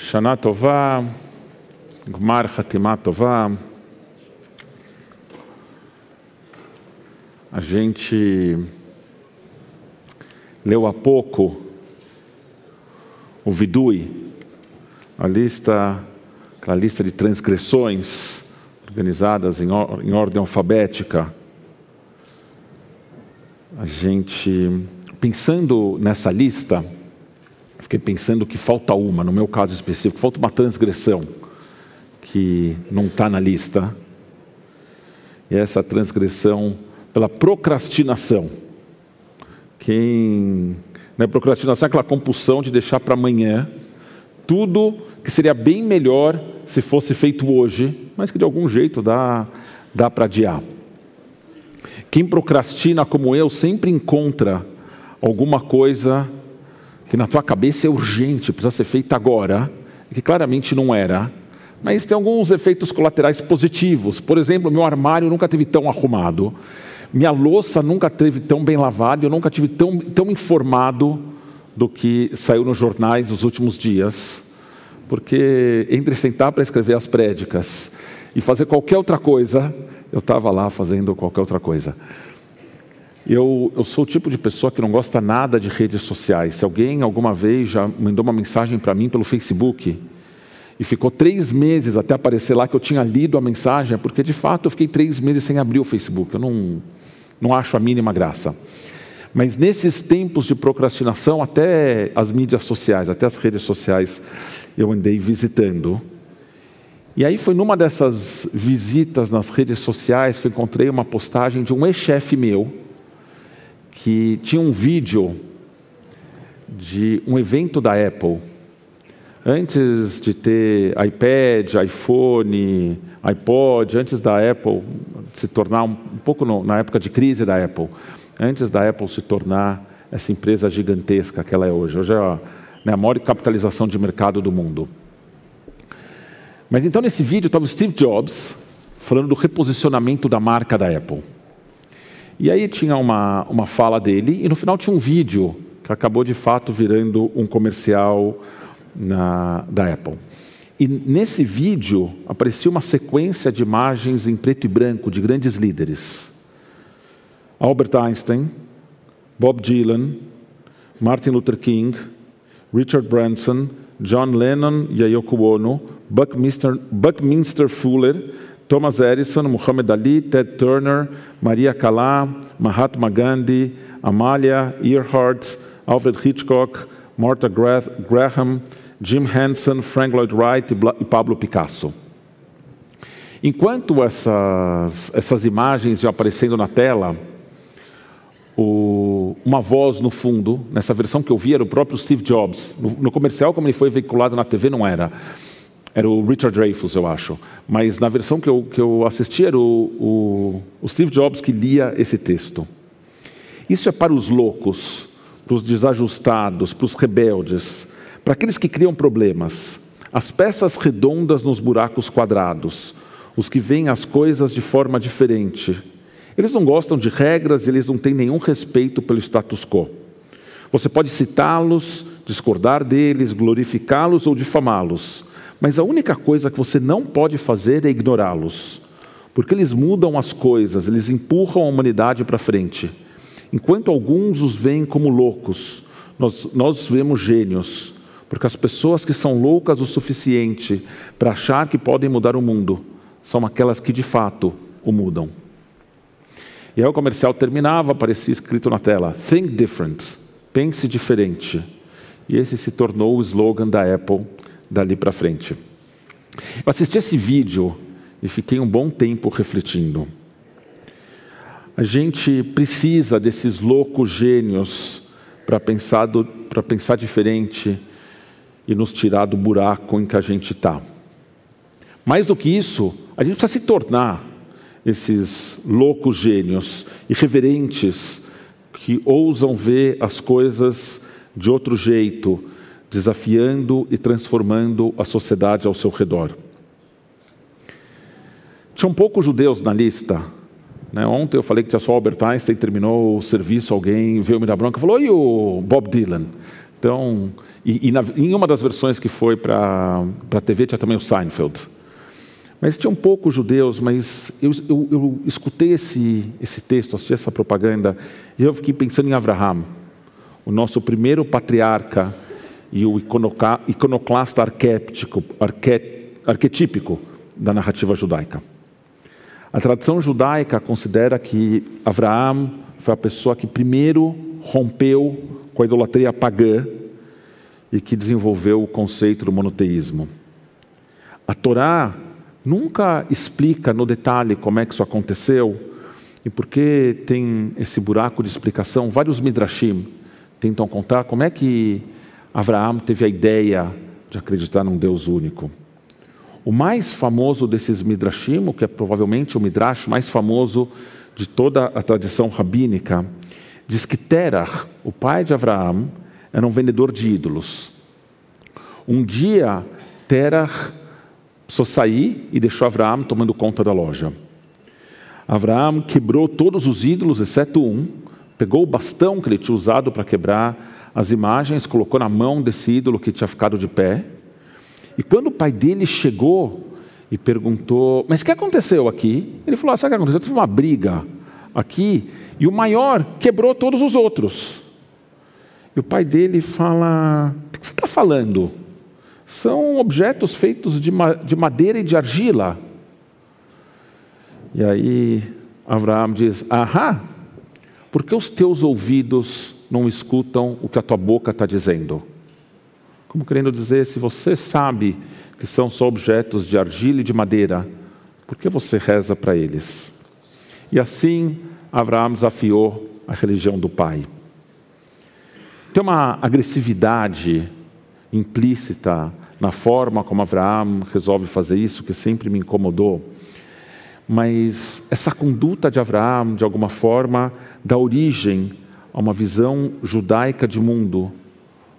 Shana Tová, Gmar Hatimah Tová. A gente leu há pouco o Vidui, a lista, aquela lista de transgressões organizadas em, or, em ordem alfabética. A gente, pensando nessa lista, fiquei pensando que falta uma, no meu caso específico, falta uma transgressão que não está na lista. E essa transgressão pela procrastinação. Quem. Né, procrastinação é aquela compulsão de deixar para amanhã tudo que seria bem melhor se fosse feito hoje, mas que de algum jeito dá, dá para adiar. Quem procrastina como eu sempre encontra alguma coisa que na tua cabeça é urgente, precisa ser feita agora, que claramente não era, mas tem alguns efeitos colaterais positivos. Por exemplo, meu armário nunca teve tão arrumado, minha louça nunca teve tão bem lavada, eu nunca tive tão, tão informado do que saiu nos jornais nos últimos dias, porque entre sentar para escrever as prédicas e fazer qualquer outra coisa, eu estava lá fazendo qualquer outra coisa. Eu, eu, sou o tipo de pessoa que não gosta nada de redes sociais. Se alguém alguma vez já mandou uma mensagem para mim pelo Facebook e ficou três meses até aparecer lá que eu tinha lido a mensagem, é porque de fato eu fiquei três meses sem abrir o Facebook. Eu não, não acho a mínima graça. Mas nesses tempos de procrastinação, até as mídias sociais, até as redes sociais, eu andei visitando. E aí foi numa dessas visitas nas redes sociais que eu encontrei uma postagem de um ex-chefe meu, que tinha um vídeo de um evento da Apple. Antes de ter iPad, iPhone, iPod, antes da Apple se tornar um, pouco no, na época de crise da Apple, antes da Apple se tornar essa empresa gigantesca que ela é hoje. Hoje é a, né, a maior capitalização de mercado do mundo. Mas então nesse vídeo estava o Steve Jobs falando do reposicionamento da marca da Apple. E aí tinha uma, uma fala dele e no final tinha um vídeo que acabou de fato virando um comercial na, da Apple. E nesse vídeo aparecia uma sequência de imagens em preto e branco de grandes líderes. Albert Einstein, Bob Dylan, Martin Luther King, Richard Branson, John Lennon e Yoko Ono, Buckminster, Buckminster Fuller, Thomas Edison, Muhammad Ali, Ted Turner, Maria Calá, Mahatma Gandhi, Amalia Earhart, Alfred Hitchcock, Martha Graham, Jim Henson, Frank Lloyd Wright e Pablo Picasso. Enquanto essas, essas imagens iam aparecendo na tela, o, uma voz no fundo, nessa versão que eu vi, era o próprio Steve Jobs. No, no, comercial, como ele foi veiculado na TV, não era. Era o Richard Dreyfuss, eu acho. Mas na versão que eu, que eu assisti, era o, o, o Steve Jobs que lia esse texto. Isso é para os loucos, para os desajustados, para os rebeldes, para aqueles que criam problemas, as peças redondas nos buracos quadrados, os que veem as coisas de forma diferente. Eles não gostam de regras, eles não têm nenhum respeito pelo status quo. Você pode citá-los, discordar deles, glorificá-los ou difamá-los, mas a única coisa que você não pode fazer é ignorá-los, porque eles mudam as coisas, eles empurram a humanidade para frente. Enquanto alguns os veem como loucos, nós, nós vemos gênios, porque as pessoas que são loucas o suficiente para achar que podem mudar o mundo são aquelas que de fato o mudam. E aí o comercial terminava, aparecia escrito na tela: Think different, pense diferente. E esse se tornou o slogan da Apple dali para frente. Eu assisti esse vídeo e fiquei um bom tempo refletindo. A gente precisa desses loucos gênios para pensar, pensar diferente e nos tirar do buraco em que a gente está. Mais do que isso, a gente precisa se tornar esses loucos gênios, irreverentes, que ousam ver as coisas de outro jeito, desafiando e transformando a sociedade ao seu redor. Tinham poucos judeus na lista. Né? Ontem eu falei que tinha só Albert Einstein, terminou o serviço, alguém veio me dar bronca e falou: e o Bob Dylan? Então, e, e na, em uma das versões que foi para a TV tinha também o Seinfeld. Mas tinham poucos judeus, mas eu, eu, eu, escutei esse, esse texto, assisti essa propaganda, e eu fiquei pensando em Abraham, o nosso primeiro patriarca e o iconoclasta arqué, arquetípico da narrativa judaica. A tradição judaica considera que Abraão foi a pessoa que primeiro rompeu com a idolatria pagã e que desenvolveu o conceito do monoteísmo. A Torá nunca explica no detalhe como é que isso aconteceu e por que tem esse buraco de explicação. Vários midrashim tentam contar como é que Abraão teve a ideia de acreditar num Deus único. O mais famoso desses midrashim, que é provavelmente o midrash mais famoso de toda a tradição rabínica, diz que Terah, o pai de Abraão, era um vendedor de ídolos. Um dia, Terah precisou sair e deixou Abraão tomando conta da loja. Abraão quebrou todos os ídolos, exceto um, pegou o bastão que ele tinha usado para quebrar as imagens, colocou na mão desse ídolo que tinha ficado de pé. E quando o pai dele chegou e perguntou: Mas o que aconteceu aqui? Ele falou: ah, Sabe o que aconteceu? Teve uma briga aqui e o maior quebrou todos os outros. E o pai dele fala: O que você está falando? são objetos feitos de, de madeira e de argila. E aí Abraão diz: Ahá, por que os teus ouvidos não escutam o que a tua boca está dizendo? Como querendo dizer, se você sabe que são só objetos de argila e de madeira, por que você reza para eles? E assim Abraão desafiou a religião do pai. Tem uma agressividade implícita na forma como Abraão resolve fazer isso, que sempre me incomodou. Mas essa conduta de Abraão, de alguma forma, dá origem a uma visão judaica de mundo,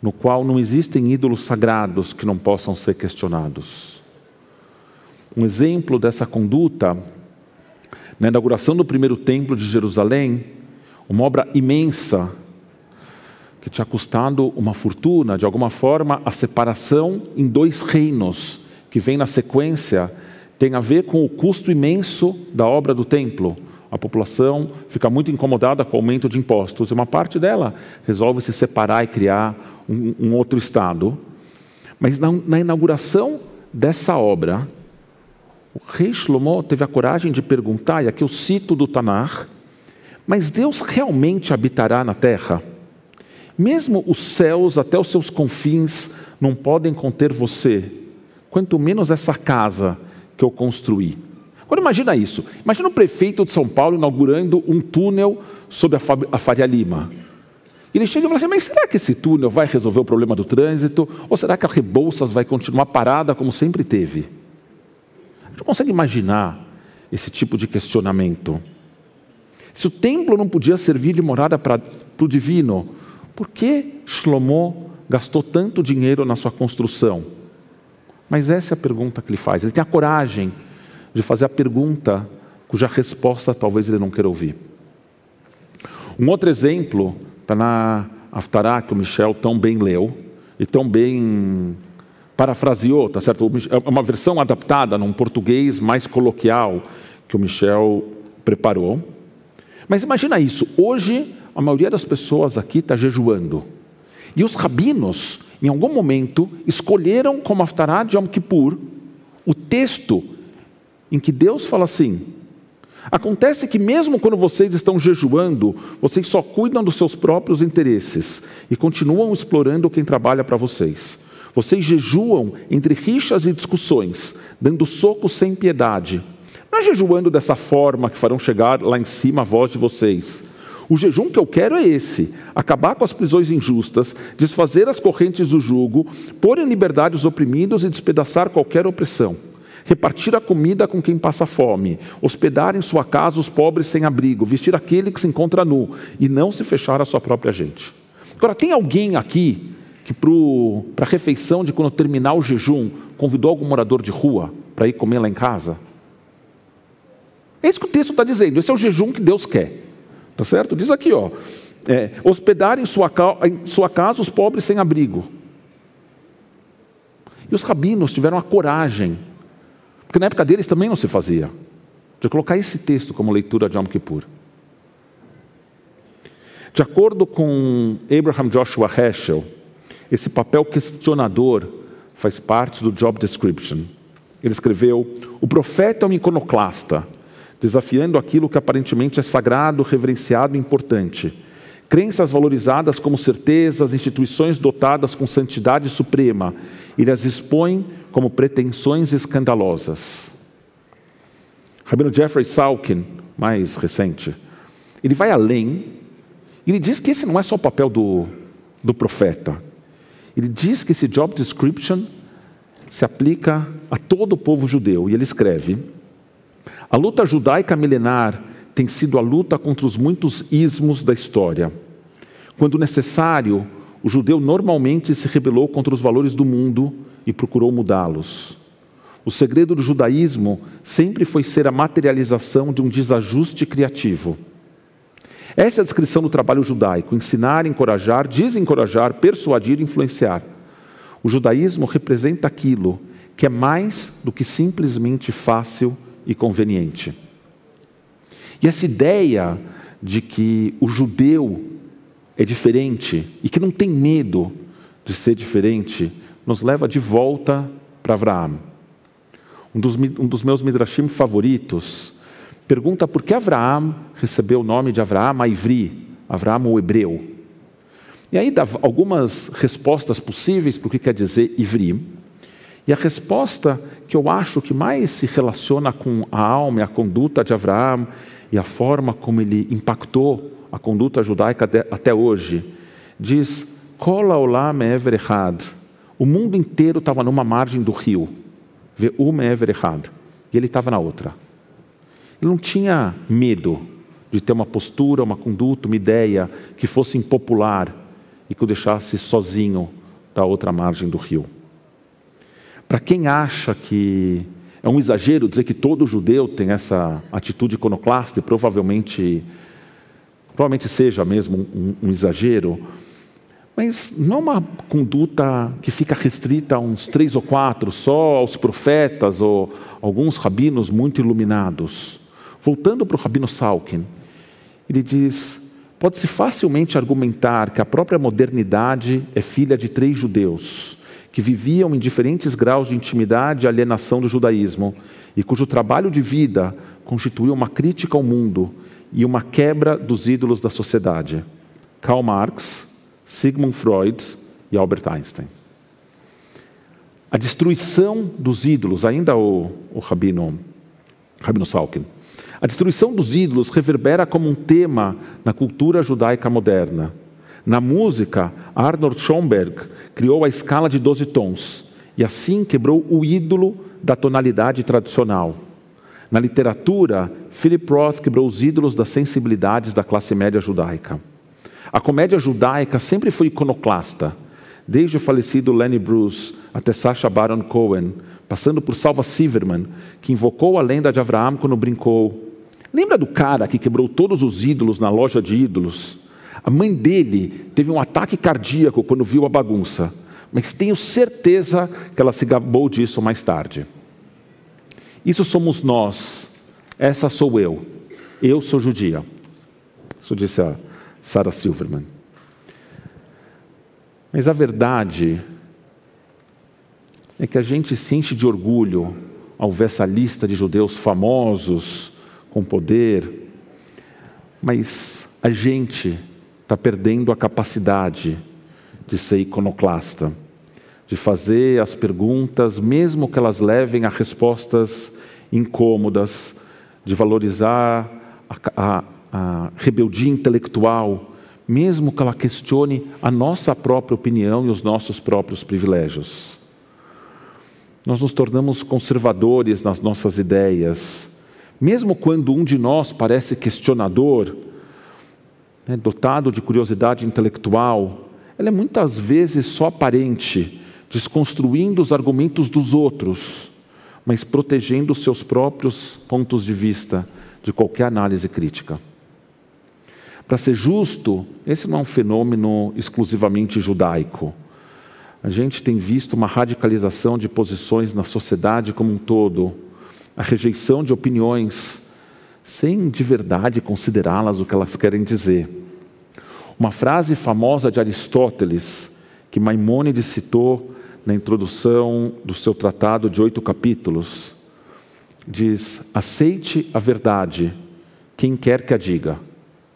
no qual não existem ídolos sagrados que não possam ser questionados. Um exemplo dessa conduta, na inauguração do primeiro templo de Jerusalém, uma obra imensa que tinha custado uma fortuna, de alguma forma, a separação em dois reinos, que vem na sequência, tem a ver com o custo imenso da obra do templo. A população fica muito incomodada com o aumento de impostos, e uma parte dela resolve se separar e criar um, um outro Estado. Mas na, na inauguração dessa obra, o rei Shlomo teve a coragem de perguntar, e aqui eu cito do Tanar, mas Deus realmente habitará na terra? Mesmo os céus, até os seus confins, não podem conter você, quanto menos essa casa que eu construí. Agora imagina isso. Imagina o prefeito de São Paulo inaugurando um túnel sobre a Faria Lima. Ele chega e fala assim: Mas será que esse túnel vai resolver o problema do trânsito? Ou será que a Rebouças vai continuar parada como sempre teve? A gente consegue imaginar esse tipo de questionamento. Se o templo não podia servir de morada para o divino, por que Shlomo gastou tanto dinheiro na sua construção? Mas essa é a pergunta que ele faz. Ele tem a coragem de fazer a pergunta cuja resposta talvez ele não queira ouvir. Um outro exemplo está na Aftará, que o Michel tão bem leu e tão bem parafraseou, tá certo? É uma versão adaptada num português mais coloquial que o Michel preparou. Mas imagina isso, hoje a maioria das pessoas aqui está jejuando. E os rabinos, em algum momento, escolheram como Aftará de Yom Kippur o texto em que Deus fala assim: Acontece que, mesmo quando vocês estão jejuando, vocês só cuidam dos seus próprios interesses e continuam explorando quem trabalha para vocês. Vocês jejuam entre rixas e discussões, dando socos sem piedade. Não é jejuando dessa forma que farão chegar lá em cima a voz de vocês, o jejum que eu quero é esse: acabar com as prisões injustas, desfazer as correntes do jugo, pôr em liberdade os oprimidos e despedaçar qualquer opressão. Repartir a comida com quem passa fome, hospedar em sua casa os pobres sem abrigo, vestir aquele que se encontra nu e não se fechar à sua própria gente. Agora, tem alguém aqui que para a refeição de quando terminar o jejum convidou algum morador de rua para ir comer lá em casa? É isso que o texto está dizendo, esse é o jejum que Deus quer. Tá certo? Diz aqui, ó. é, hospedar em sua, em sua casa os pobres sem abrigo. E os rabinos tiveram a coragem, porque na época deles também não se fazia, de colocar esse texto como leitura de Yom Kippur. De acordo com Abraham Joshua Heschel, esse papel questionador faz parte do job description. Ele escreveu: O profeta é um iconoclasta, desafiando aquilo que aparentemente é sagrado, reverenciado e importante. Crenças valorizadas como certezas, instituições dotadas com santidade suprema, ele as expõe como pretensões escandalosas. Rabino Jeffrey Salkin, mais recente, ele vai além ele diz que esse não é só o papel do, do profeta. Ele diz que esse job description se aplica a todo o povo judeu. E ele escreve: A luta judaica milenar tem sido a luta contra os muitos ismos da história. Quando necessário, o judeu normalmente se rebelou contra os valores do mundo e procurou mudá-los. O segredo do judaísmo sempre foi ser a materialização de um desajuste criativo. Essa é a descrição do trabalho judaico: ensinar, encorajar, desencorajar, persuadir, influenciar. O judaísmo representa aquilo que é mais do que simplesmente fácil e conveniente. E essa ideia de que o judeu é diferente e que não tem medo de ser diferente, nos leva de volta para Abraão. Um dos, um dos meus midrashim favoritos pergunta por que Abraão recebeu o nome de Abraão Ivri, Abraão o hebreu. E aí dá algumas respostas possíveis para o que quer dizer Ivri. E a resposta que eu acho que mais se relaciona com a alma e a conduta de Abraão e a forma como ele impactou a conduta judaica até hoje, diz: Kola olam everechad. O mundo inteiro estava numa margem do rio. Uma everechad. E ele estava na outra. Ele não tinha medo de ter uma postura, uma conduta, uma ideia que fosse impopular e que o deixasse sozinho da outra margem do rio. Para quem acha que é um exagero dizer que todo judeu tem essa atitude iconoclasta, e provavelmente, provavelmente seja mesmo um, um exagero, mas não é uma conduta que fica restrita a uns três ou quatro, só aos profetas ou alguns rabinos muito iluminados. Voltando para o Rabino Salkin, ele diz: pode-se facilmente argumentar que a própria modernidade é filha de três judeus que viviam em diferentes graus de intimidade e alienação do judaísmo e cujo trabalho de vida constituiu uma crítica ao mundo e uma quebra dos ídolos da sociedade. Karl Marx, Sigmund Freud e Albert Einstein. A destruição dos ídolos, ainda o, o Rabino, Rabino Salkin, a destruição dos ídolos reverbera como um tema na cultura judaica moderna. Na música, Arnold Schoenberg criou a escala de 12 tons e assim quebrou o ídolo da tonalidade tradicional. Na literatura, Philip Roth quebrou os ídolos das sensibilidades da classe média judaica. A comédia judaica sempre foi iconoclasta, desde o falecido Lenny Bruce até Sacha Baron Cohen, passando por Salva Silverman, que invocou a lenda de Abraão quando brincou: Lembra do cara que quebrou todos os ídolos na loja de ídolos? A mãe dele teve um ataque cardíaco quando viu a bagunça, mas tenho certeza que ela se gabou disso mais tarde. Isso somos nós, essa sou eu, eu sou judia. Isso disse a Sarah Silverman. Mas a verdade é que a gente se enche de orgulho ao ver essa lista de judeus famosos, com poder, mas a gente está perdendo a capacidade de ser iconoclasta, de fazer as perguntas, mesmo que elas levem a respostas incômodas, de valorizar a, a, a rebeldia intelectual, mesmo que ela questione a nossa própria opinião e os nossos próprios privilégios. Nós nos tornamos conservadores nas nossas ideias, mesmo quando um de nós parece questionador, né, dotado de curiosidade intelectual, ela é muitas vezes só aparente, desconstruindo os argumentos dos outros, mas protegendo os seus próprios pontos de vista de qualquer análise crítica. Para ser justo, esse não é um fenômeno exclusivamente judaico. A gente tem visto uma radicalização de posições na sociedade como um todo, a rejeição de opiniões sem de verdade considerá-las o que elas querem dizer. Uma frase famosa de Aristóteles, que Maimônides citou na introdução do seu tratado de oito capítulos, diz: aceite a verdade, quem quer que a diga.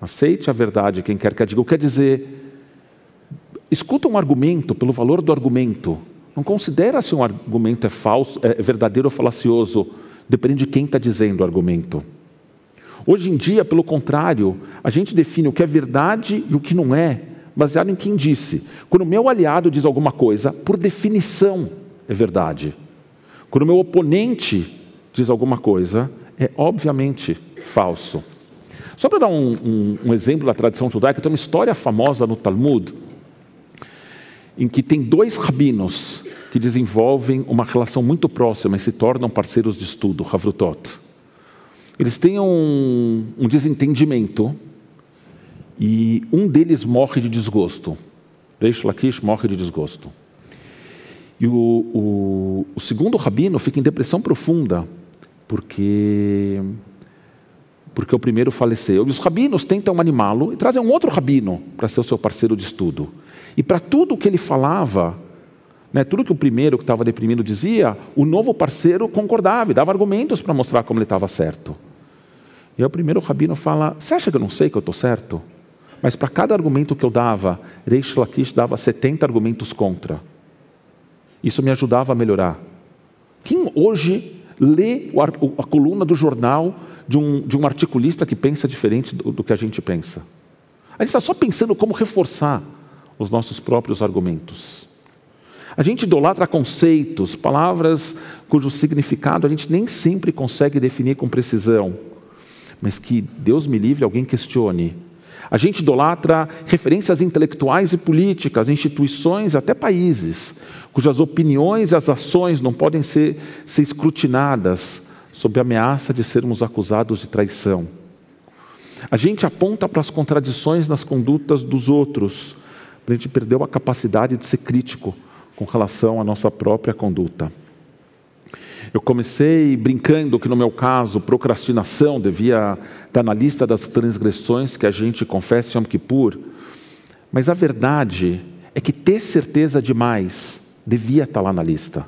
Aceite a verdade, quem quer que a diga. O quer dizer, escuta um argumento pelo valor do argumento. Não considera se um argumento é falso, é verdadeiro ou falacioso. Depende de quem está dizendo o argumento. Hoje em dia, pelo contrário, a gente define o que é verdade e o que não é, baseado em quem disse. Quando o meu aliado diz alguma coisa, por definição é verdade. Quando o meu oponente diz alguma coisa, é obviamente falso. Só para dar um, um, um, exemplo da tradição judaica, tem uma história famosa no Talmud, em que tem dois rabinos que desenvolvem uma relação muito próxima e se tornam parceiros de estudo, Havrutot. Eles têm um, um desentendimento e um deles morre de desgosto. Reish Lakish morre de desgosto. E o, o, o segundo rabino fica em depressão profunda, porque porque o primeiro faleceu. E os rabinos tentam animá-lo e trazem um outro rabino para ser o seu parceiro de estudo. E para tudo o que ele falava, né, tudo que o primeiro que estava deprimido dizia, o novo parceiro concordava e dava argumentos para mostrar como ele estava certo. E aí o primeiro rabino fala: Você acha que eu não sei que eu estou certo? Mas para cada argumento que eu dava, Reish Lakish dava 70 argumentos contra. Isso me ajudava a melhorar. Quem hoje lê a coluna do jornal de um, de um articulista que pensa diferente do, do que a gente pensa. A gente está só pensando como reforçar os nossos próprios argumentos. A gente idolatra conceitos, palavras cujo significado a gente nem sempre consegue definir com precisão, mas que Deus me livre alguém questione. A gente idolatra referências intelectuais e políticas, instituições, até países, cujas opiniões e as ações não podem ser, ser escrutinadas sob a ameaça de sermos acusados de traição. A gente aponta para as contradições nas condutas dos outros, a gente perdeu a capacidade de ser crítico com relação à nossa própria conduta. Eu comecei brincando que, no meu caso, procrastinação devia estar na lista das transgressões que a gente confessa em Yom Kippur, mas a verdade é que ter certeza demais devia estar lá na lista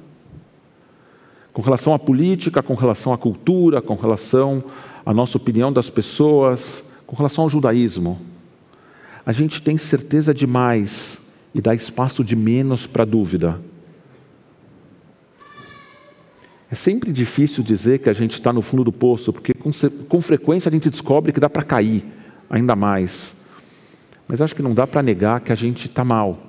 com relação à política, com relação à cultura, com relação à nossa opinião das pessoas, com relação ao judaísmo. A gente tem certeza demais e dá espaço de menos para dúvida. É sempre difícil dizer que a gente está no fundo do poço, porque com, com frequência a gente descobre que dá para cair ainda mais. Mas acho que não dá para negar que a gente está mal.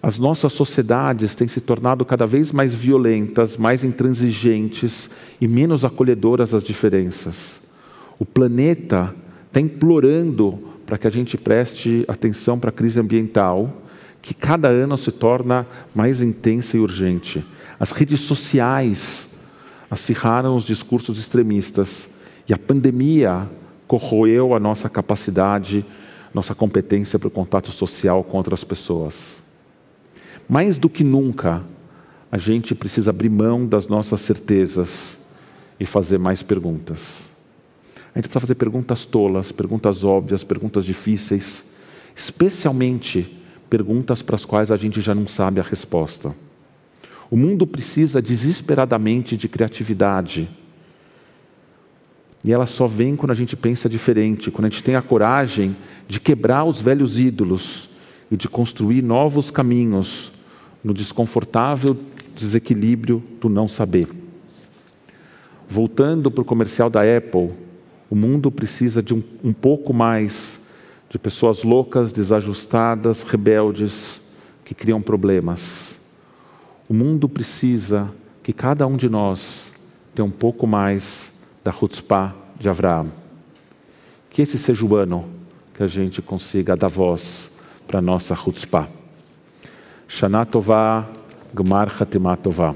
As nossas sociedades têm se tornado cada vez mais violentas, mais intransigentes e menos acolhedoras às diferenças. O planeta está implorando para que a gente preste atenção para a crise ambiental, que cada ano se torna mais intensa e urgente. As redes sociais acirraram os discursos extremistas e a pandemia corroeu a nossa capacidade, nossa competência para o contato social com outras pessoas. Mais do que nunca, a gente precisa abrir mão das nossas certezas e fazer mais perguntas. A gente precisa fazer perguntas tolas, perguntas óbvias, perguntas difíceis, especialmente perguntas para as quais a gente já não sabe a resposta. O mundo precisa desesperadamente de criatividade. E ela só vem quando a gente pensa diferente, quando a gente tem a coragem de quebrar os velhos ídolos e de construir novos caminhos no desconfortável desequilíbrio do não saber. Voltando para o comercial da Apple, o mundo precisa de um, um pouco mais de pessoas loucas, desajustadas, rebeldes, que criam problemas. O mundo precisa que cada um de nós tenha um pouco mais da chutzpah de Abraão. Que esse seja o ano que a gente consiga dar voz para a nossa chutzpah. Shana Tová, Gmar Hatimá Tová.